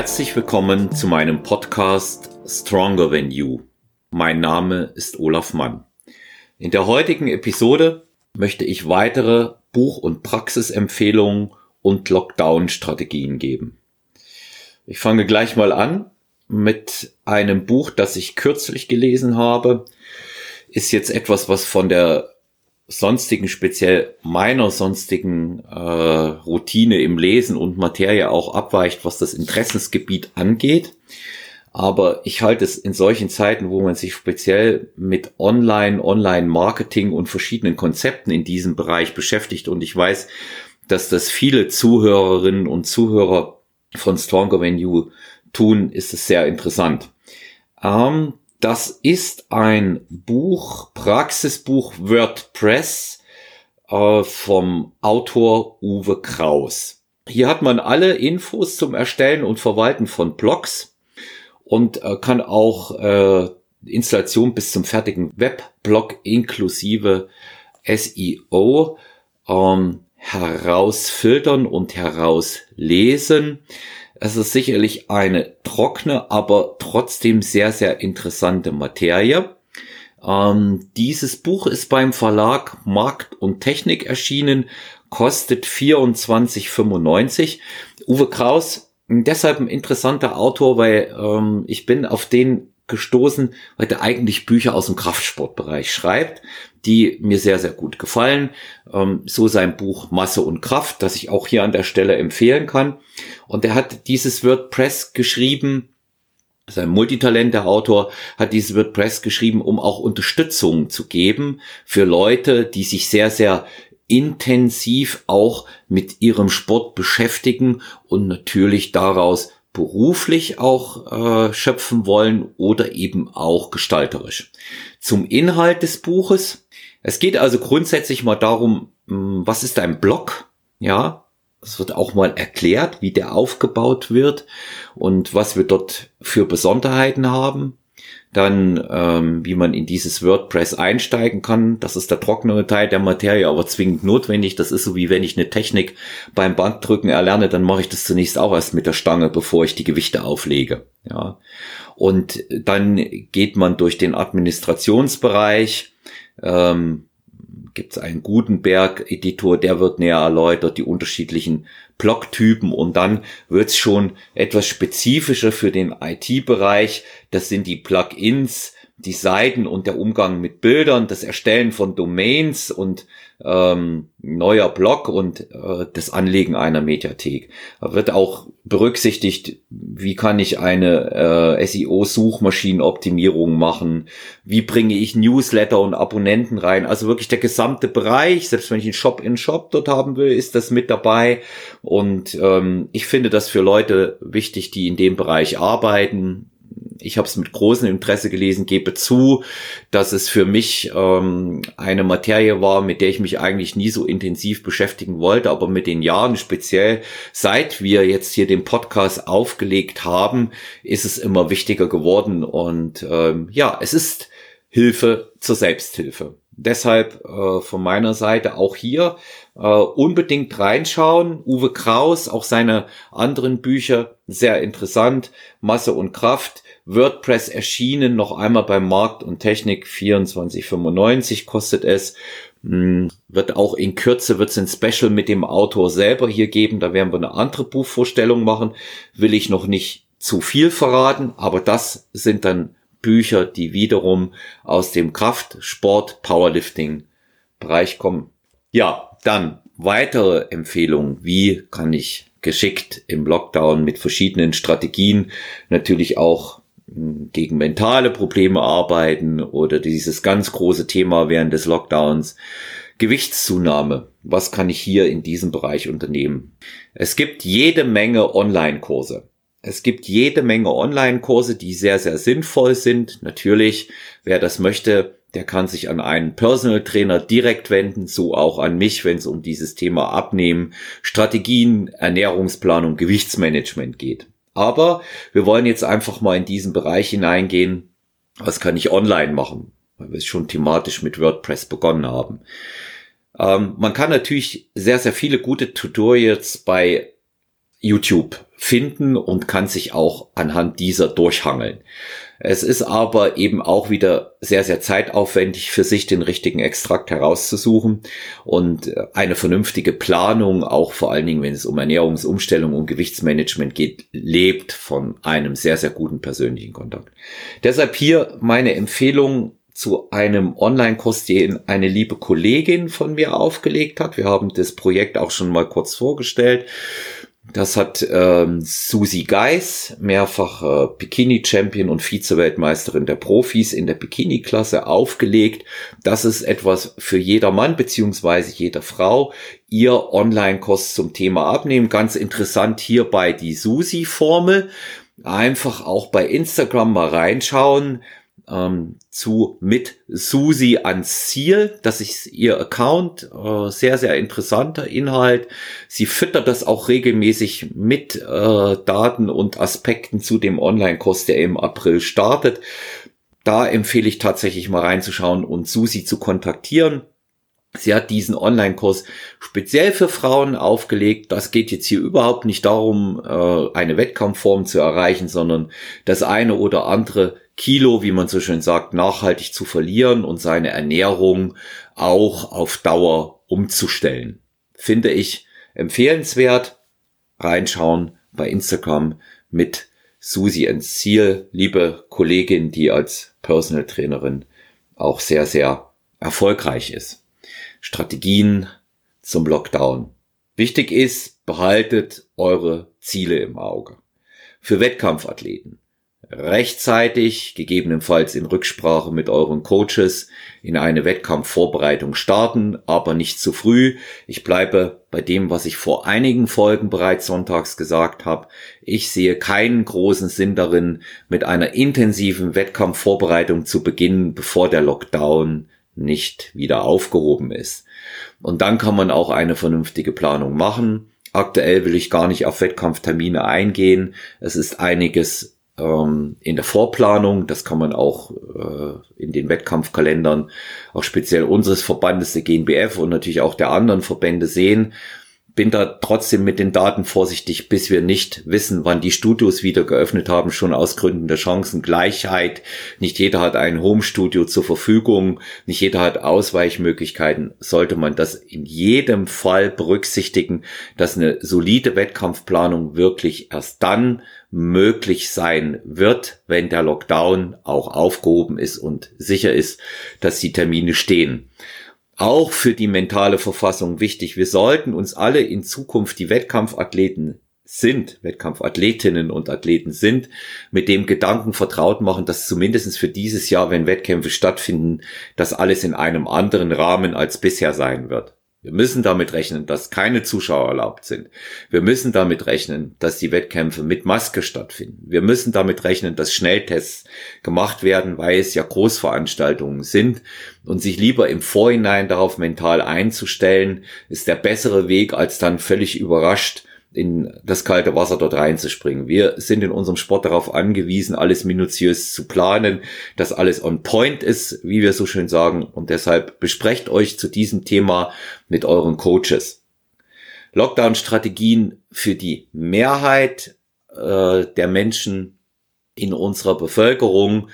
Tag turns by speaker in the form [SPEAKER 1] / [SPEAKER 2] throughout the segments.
[SPEAKER 1] Herzlich willkommen zu meinem Podcast Stronger Than You. Mein Name ist Olaf Mann. In der heutigen Episode möchte ich weitere Buch- und Praxisempfehlungen und Lockdown-Strategien geben. Ich fange gleich mal an mit einem Buch, das ich kürzlich gelesen habe. Ist jetzt etwas, was von der sonstigen, speziell meiner sonstigen äh, Routine im Lesen und Materie auch abweicht, was das Interessensgebiet angeht. Aber ich halte es in solchen Zeiten, wo man sich speziell mit Online, Online-Marketing und verschiedenen Konzepten in diesem Bereich beschäftigt und ich weiß, dass das viele Zuhörerinnen und Zuhörer von Stronger Venue tun, ist es sehr interessant. Ähm, das ist ein Buch, Praxisbuch WordPress äh, vom Autor Uwe Kraus. Hier hat man alle Infos zum Erstellen und Verwalten von Blogs und äh, kann auch äh, Installation bis zum fertigen Webblog inklusive SEO ähm, herausfiltern und herauslesen. Es ist sicherlich eine trockene, aber trotzdem sehr, sehr interessante Materie. Ähm, dieses Buch ist beim Verlag Markt und Technik erschienen, kostet 24,95. Uwe Kraus, deshalb ein interessanter Autor, weil ähm, ich bin auf den gestoßen, weil der eigentlich Bücher aus dem Kraftsportbereich schreibt, die mir sehr, sehr gut gefallen. Ähm, so sein Buch Masse und Kraft, das ich auch hier an der Stelle empfehlen kann. Und er hat dieses WordPress geschrieben, sein Multitalent, der Autor, hat dieses WordPress geschrieben, um auch Unterstützung zu geben für Leute, die sich sehr, sehr intensiv auch mit ihrem Sport beschäftigen und natürlich daraus beruflich auch äh, schöpfen wollen oder eben auch gestalterisch. Zum Inhalt des Buches. Es geht also grundsätzlich mal darum, hm, was ist ein Blog? Ja, es wird auch mal erklärt, wie der aufgebaut wird und was wir dort für Besonderheiten haben dann ähm, wie man in dieses WordPress einsteigen kann. Das ist der trockene Teil der Materie, aber zwingend notwendig. Das ist so wie wenn ich eine Technik beim Banddrücken erlerne, dann mache ich das zunächst auch erst mit der Stange, bevor ich die Gewichte auflege. Ja. Und dann geht man durch den Administrationsbereich. Ähm, gibt es einen Gutenberg-Editor, der wird näher erläutert, die unterschiedlichen Blocktypen und dann wird's schon etwas spezifischer für den IT-Bereich. Das sind die Plugins, die Seiten und der Umgang mit Bildern, das Erstellen von Domains und ähm, neuer Blog und äh, das Anlegen einer Mediathek. Da wird auch berücksichtigt, wie kann ich eine äh, SEO-Suchmaschinenoptimierung machen, wie bringe ich Newsletter und Abonnenten rein. Also wirklich der gesamte Bereich, selbst wenn ich einen Shop in Shop dort haben will, ist das mit dabei. Und ähm, ich finde das für Leute wichtig, die in dem Bereich arbeiten ich habe es mit großem Interesse gelesen, gebe zu, dass es für mich ähm, eine Materie war, mit der ich mich eigentlich nie so intensiv beschäftigen wollte, aber mit den Jahren speziell, seit wir jetzt hier den Podcast aufgelegt haben, ist es immer wichtiger geworden und ähm, ja, es ist Hilfe zur Selbsthilfe. Deshalb äh, von meiner Seite auch hier äh, unbedingt reinschauen. Uwe Kraus, auch seine anderen Bücher, sehr interessant. Masse und Kraft. WordPress erschienen, noch einmal beim Markt und Technik 24,95 kostet es. Hm, wird auch in Kürze wird es ein Special mit dem Autor selber hier geben. Da werden wir eine andere Buchvorstellung machen. Will ich noch nicht zu viel verraten, aber das sind dann Bücher, die wiederum aus dem Kraft, Sport, Powerlifting Bereich kommen. Ja, dann weitere Empfehlungen. Wie kann ich geschickt im Lockdown mit verschiedenen Strategien natürlich auch hm, gegen mentale Probleme arbeiten oder dieses ganz große Thema während des Lockdowns. Gewichtszunahme. Was kann ich hier in diesem Bereich unternehmen? Es gibt jede Menge Online-Kurse. Es gibt jede Menge Online-Kurse, die sehr, sehr sinnvoll sind. Natürlich, wer das möchte, der kann sich an einen Personal Trainer direkt wenden, so auch an mich, wenn es um dieses Thema Abnehmen, Strategien, Ernährungsplanung, Gewichtsmanagement geht. Aber wir wollen jetzt einfach mal in diesen Bereich hineingehen. Was kann ich online machen? Weil wir es schon thematisch mit WordPress begonnen haben. Ähm, man kann natürlich sehr, sehr viele gute Tutorials bei YouTube finden und kann sich auch anhand dieser durchhangeln. Es ist aber eben auch wieder sehr, sehr zeitaufwendig für sich den richtigen Extrakt herauszusuchen und äh, eine vernünftige Planung, auch vor allen Dingen, wenn es um Ernährungsumstellung und Gewichtsmanagement geht, lebt von einem sehr, sehr guten persönlichen Kontakt. Deshalb hier meine Empfehlung, zu einem Online-Kurs, den eine liebe Kollegin von mir aufgelegt hat. Wir haben das Projekt auch schon mal kurz vorgestellt. Das hat ähm, Susi Geis, mehrfach äh, Bikini-Champion und Vize-Weltmeisterin der Profis in der Bikini-Klasse aufgelegt. Das ist etwas für jeder Mann beziehungsweise jede Frau. Ihr Online-Kurs zum Thema Abnehmen. Ganz interessant hierbei die Susi-Formel. Einfach auch bei Instagram mal reinschauen ähm, zu mit Susi ans Ziel. Das ist ihr Account. Äh, sehr, sehr interessanter Inhalt. Sie füttert das auch regelmäßig mit äh, Daten und Aspekten zu dem Online-Kurs, der im April startet. Da empfehle ich tatsächlich mal reinzuschauen und Susi zu kontaktieren. Sie hat diesen Online-Kurs speziell für Frauen aufgelegt. Das geht jetzt hier überhaupt nicht darum, äh, eine Wettkampfform zu erreichen, sondern das eine oder andere Kilo, wie man so schön sagt, nachhaltig zu verlieren und seine Ernährung auch auf Dauer umzustellen. Finde ich empfehlenswert. Reinschauen bei Instagram mit Susi ins Ziel, liebe Kollegin, die als Personal Trainerin auch sehr, sehr erfolgreich ist. Strategien zum Lockdown. Wichtig ist, behaltet eure Ziele im Auge. Für Wettkampfathleten rechtzeitig, gegebenenfalls in Rücksprache mit euren Coaches, in eine Wettkampfvorbereitung starten, aber nicht zu früh. Ich bleibe bei dem, was ich vor einigen Folgen bereits sonntags gesagt habe. Ich sehe keinen großen Sinn darin, mit einer intensiven Wettkampfvorbereitung zu beginnen, bevor der Lockdown nicht wieder aufgehoben ist. Und dann kann man auch eine vernünftige Planung machen. Aktuell will ich gar nicht auf Wettkampftermine eingehen. Es ist einiges ähm, in der Vorplanung. Das kann man auch äh, in den Wettkampfkalendern, auch speziell unseres Verbandes, der GNBF und natürlich auch der anderen Verbände sehen bin da trotzdem mit den Daten vorsichtig, bis wir nicht wissen, wann die Studios wieder geöffnet haben, schon aus Gründen der Chancengleichheit. Nicht jeder hat ein Homestudio zur Verfügung, nicht jeder hat Ausweichmöglichkeiten. Sollte man das in jedem Fall berücksichtigen, dass eine solide Wettkampfplanung wirklich erst dann möglich sein wird, wenn der Lockdown auch aufgehoben ist und sicher ist, dass die Termine stehen auch für die mentale Verfassung wichtig. Wir sollten uns alle in Zukunft die Wettkampfathleten sind, Wettkampfathletinnen und Athleten sind, mit dem Gedanken vertraut machen, dass zumindestens für dieses Jahr, wenn Wettkämpfe stattfinden, das alles in einem anderen Rahmen als bisher sein wird. Wir müssen damit rechnen, dass keine Zuschauer erlaubt sind. Wir müssen damit rechnen, dass die Wettkämpfe mit Maske stattfinden. Wir müssen damit rechnen, dass Schnelltests gemacht werden, weil es ja Großveranstaltungen sind. Und sich lieber im Vorhinein darauf mental einzustellen, ist der bessere Weg, als dann völlig überrascht in das kalte Wasser dort reinzuspringen. Wir sind in unserem Sport darauf angewiesen, alles minutiös zu planen, dass alles on point ist, wie wir so schön sagen. Und deshalb besprecht euch zu diesem Thema mit euren Coaches. Lockdown-Strategien für die Mehrheit äh, der Menschen in unserer Bevölkerung.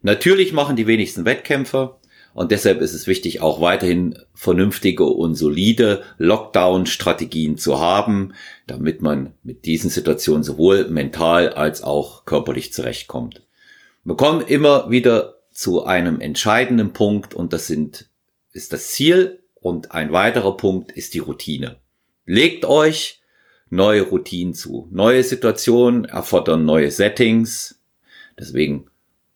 [SPEAKER 1] Natürlich machen die wenigsten Wettkämpfe. Und deshalb ist es wichtig, auch weiterhin vernünftige und solide Lockdown-Strategien zu haben, damit man mit diesen Situationen sowohl mental als auch körperlich zurechtkommt. Wir kommen immer wieder zu einem entscheidenden Punkt und das sind, ist das Ziel und ein weiterer Punkt ist die Routine. Legt euch neue Routinen zu. Neue Situationen erfordern neue Settings. Deswegen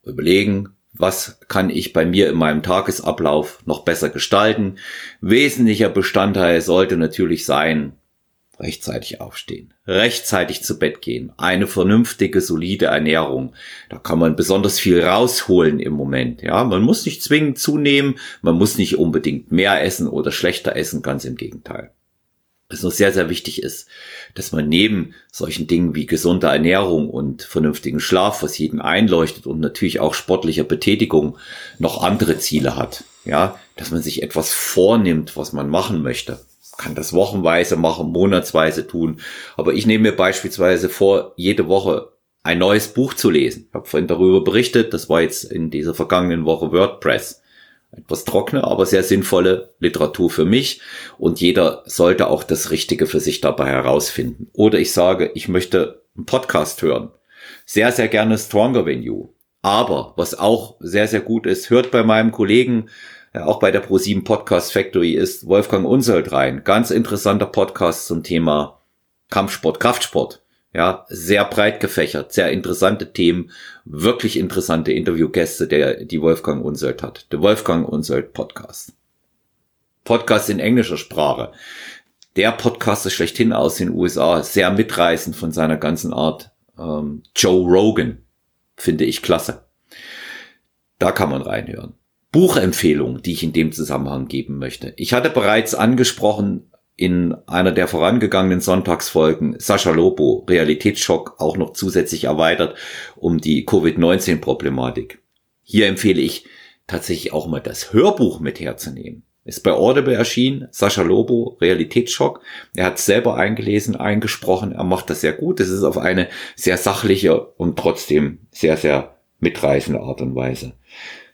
[SPEAKER 1] überlegen, was kann ich bei mir in meinem Tagesablauf noch besser gestalten. Wesentlicher Bestandteil sollte natürlich sein, rechtzeitig aufstehen, rechtzeitig zu Bett gehen, eine vernünftige, solide Ernährung. Da kann man besonders viel rausholen im Moment. Ja, man muss nicht zwingend zunehmen, man muss nicht unbedingt mehr essen oder schlechter essen, ganz im Gegenteil es noch sehr, sehr wichtig ist, dass man neben solchen Dingen wie gesunder Ernährung und vernünftigen Schlaf, was jeden einleuchtet und natürlich auch sportlicher Betätigung noch andere Ziele hat. Ja, dass man sich etwas vornimmt, was man machen möchte. kann das wochenweise machen, monatsweise tun. Aber ich nehme mir beispielsweise vor, jede Woche ein neues Buch zu lesen. Ich habe vorhin darüber berichtet, das war jetzt in dieser vergangenen Woche WordPress. Etwas trockene, aber sehr sinnvolle Literatur für mich und jeder sollte auch das Richtige für sich dabei herausfinden. Oder ich sage, ich möchte einen Podcast hören. Sehr, sehr gerne Stronger Than You. Aber was auch sehr, sehr gut ist, hört bei meinem Kollegen auch bei der Pro7 Podcast Factory ist Wolfgang Unsold rein. Ganz interessanter Podcast zum Thema Kampfsport, Kraftsport. Ja, sehr breit gefächert, sehr interessante Themen, wirklich interessante Interviewgäste, der die Wolfgang Unsold hat. Der Wolfgang Unsold Podcast. Podcast in englischer Sprache. Der Podcast ist schlechthin aus den USA, sehr mitreißend von seiner ganzen Art. Ähm, Joe Rogan finde ich klasse. Da kann man reinhören. Buchempfehlung, die ich in dem Zusammenhang geben möchte. Ich hatte bereits angesprochen in einer der vorangegangenen Sonntagsfolgen Sascha Lobo, Realitätsschock, auch noch zusätzlich erweitert um die Covid-19-Problematik. Hier empfehle ich tatsächlich auch mal das Hörbuch mit herzunehmen. Ist bei Audible erschienen, Sascha Lobo, Realitätsschock. Er hat selber eingelesen, eingesprochen, er macht das sehr gut. Es ist auf eine sehr sachliche und trotzdem sehr, sehr mitreißende Art und Weise.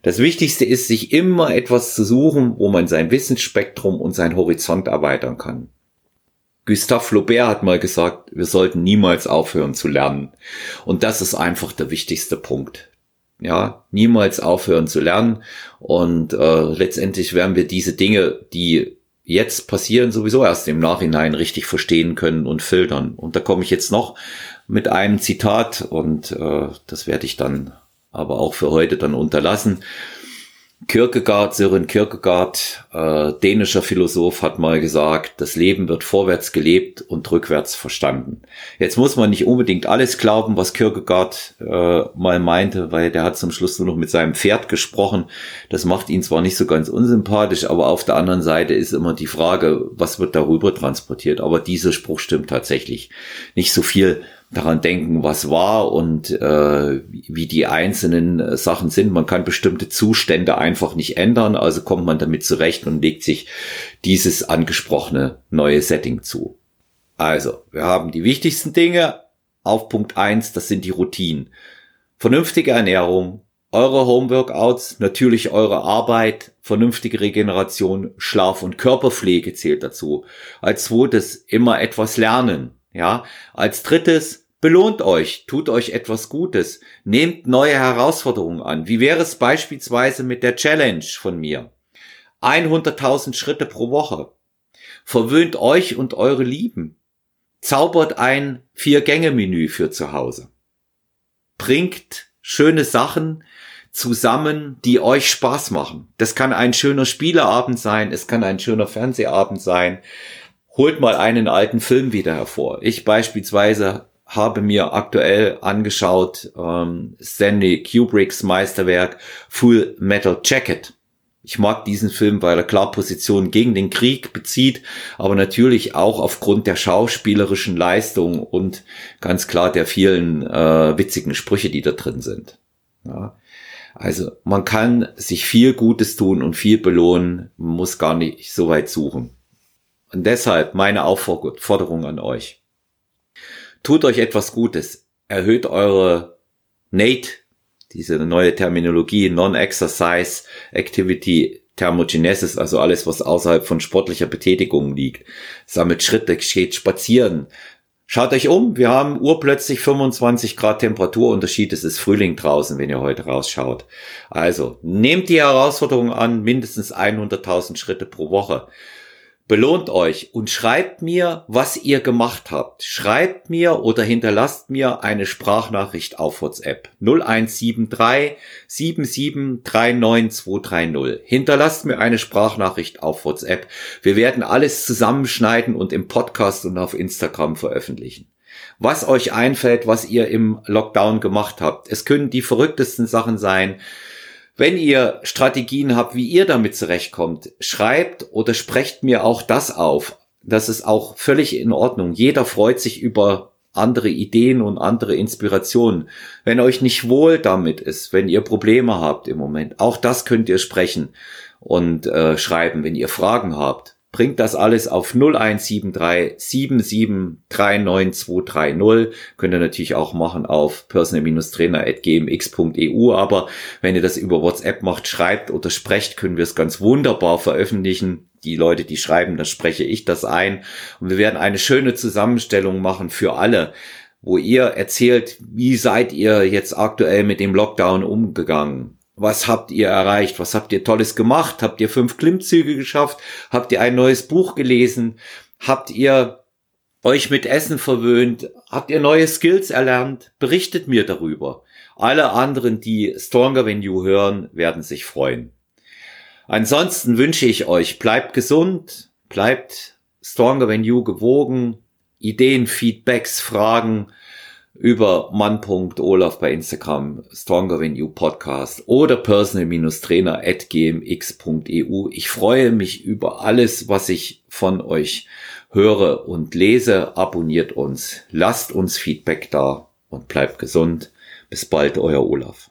[SPEAKER 1] Das Wichtigste ist, sich immer etwas zu suchen, wo man sein Wissensspektrum und sein Horizont erweitern kann. Gustave Flaubert hat mal gesagt, wir sollten niemals aufhören zu lernen. Und das ist einfach der wichtigste Punkt. Ja, niemals aufhören zu lernen. Und äh, letztendlich werden wir diese Dinge, die jetzt passieren, sowieso erst im Nachhinein richtig verstehen können und filtern. Und da komme ich jetzt noch mit einem Zitat und äh, das werde ich dann aber auch für heute dann unterlassen. Kierkegaard, Sören Kierkegaard, äh, dänischer Philosoph, hat mal gesagt, das Leben wird vorwärts gelebt und rückwärts verstanden. Jetzt muss man nicht unbedingt alles glauben, was Kierkegaard äh, mal meinte, weil der hat zum Schluss nur noch mit seinem Pferd gesprochen. Das macht ihn zwar nicht so ganz unsympathisch, aber auf der anderen Seite ist immer die Frage, was wird darüber transportiert. Aber dieser Spruch stimmt tatsächlich. Nicht so viel daran denken, was war und äh, wie die einzelnen äh, Sachen sind. Man kann bestimmte Zustände einfach nicht ändern, also kommt man damit zurecht und legt sich dieses angesprochene neue Setting zu. Also, wir haben die wichtigsten Dinge auf Punkt eins. das sind die Routinen. Vernünftige Ernährung, eure Homeworkouts, natürlich eure Arbeit, vernünftige Regeneration, Schlaf und Körperpflege zählt dazu. Als zweites immer etwas lernen. Ja, als drittes, belohnt euch, tut euch etwas Gutes, nehmt neue Herausforderungen an. Wie wäre es beispielsweise mit der Challenge von mir? 100.000 Schritte pro Woche. Verwöhnt euch und eure Lieben. Zaubert ein Vier-Gänge-Menü für zu Hause. Bringt schöne Sachen zusammen, die euch Spaß machen. Das kann ein schöner Spieleabend sein, es kann ein schöner Fernsehabend sein, holt mal einen alten Film wieder hervor. Ich beispielsweise habe mir aktuell angeschaut ähm, Stanley Kubricks Meisterwerk Full Metal Jacket. Ich mag diesen Film, weil er klar Position gegen den Krieg bezieht, aber natürlich auch aufgrund der schauspielerischen Leistung und ganz klar der vielen äh, witzigen Sprüche, die da drin sind. Ja. Also man kann sich viel Gutes tun und viel belohnen, man muss gar nicht so weit suchen. Und deshalb meine Aufforderung an euch. Tut euch etwas Gutes. Erhöht eure NATE, diese neue Terminologie, Non-Exercise Activity Thermogenesis, also alles, was außerhalb von sportlicher Betätigung liegt. Sammelt Schritte, geht spazieren. Schaut euch um, wir haben urplötzlich 25 Grad Temperaturunterschied. Es ist Frühling draußen, wenn ihr heute rausschaut. Also, nehmt die Herausforderung an, mindestens 100.000 Schritte pro Woche. Belohnt euch und schreibt mir, was ihr gemacht habt. Schreibt mir oder hinterlasst mir eine Sprachnachricht auf WhatsApp 0173 7739230. Hinterlasst mir eine Sprachnachricht auf WhatsApp. Wir werden alles zusammenschneiden und im Podcast und auf Instagram veröffentlichen. Was euch einfällt, was ihr im Lockdown gemacht habt. Es können die verrücktesten Sachen sein wenn ihr Strategien habt, wie ihr damit zurechtkommt, schreibt oder sprecht mir auch das auf. Das ist auch völlig in Ordnung. Jeder freut sich über andere Ideen und andere Inspirationen. Wenn euch nicht wohl damit ist, wenn ihr Probleme habt im Moment, auch das könnt ihr sprechen und äh, schreiben. Wenn ihr Fragen habt, bringt das alles auf 0173 7739230. Könnt ihr natürlich auch machen auf personal-trainer.gmx.eu. Aber wenn ihr das über WhatsApp macht, schreibt oder sprecht, können wir es ganz wunderbar veröffentlichen. Die Leute, die schreiben, dann spreche ich das ein. Und wir werden eine schöne Zusammenstellung machen für alle, wo ihr erzählt, wie seid ihr jetzt aktuell mit dem Lockdown umgegangen? Was habt ihr erreicht? Was habt ihr Tolles gemacht? Habt ihr fünf Klimmzüge geschafft? Habt ihr ein neues Buch gelesen? Habt ihr euch mit Essen verwöhnt? Habt ihr neue Skills erlernt? Berichtet mir darüber. Alle anderen, die Stronger Than You hören, werden sich freuen. Ansonsten wünsche ich euch, bleibt gesund, bleibt Stronger Than You gewogen, Ideen, Feedbacks, Fragen, über mann.olaf bei Instagram, Stronger Than You Podcast oder personal-trainer at gmx.eu. Ich freue mich über alles, was ich von euch höre und lese. Abonniert uns, lasst uns Feedback da und bleibt gesund. Bis bald, euer Olaf.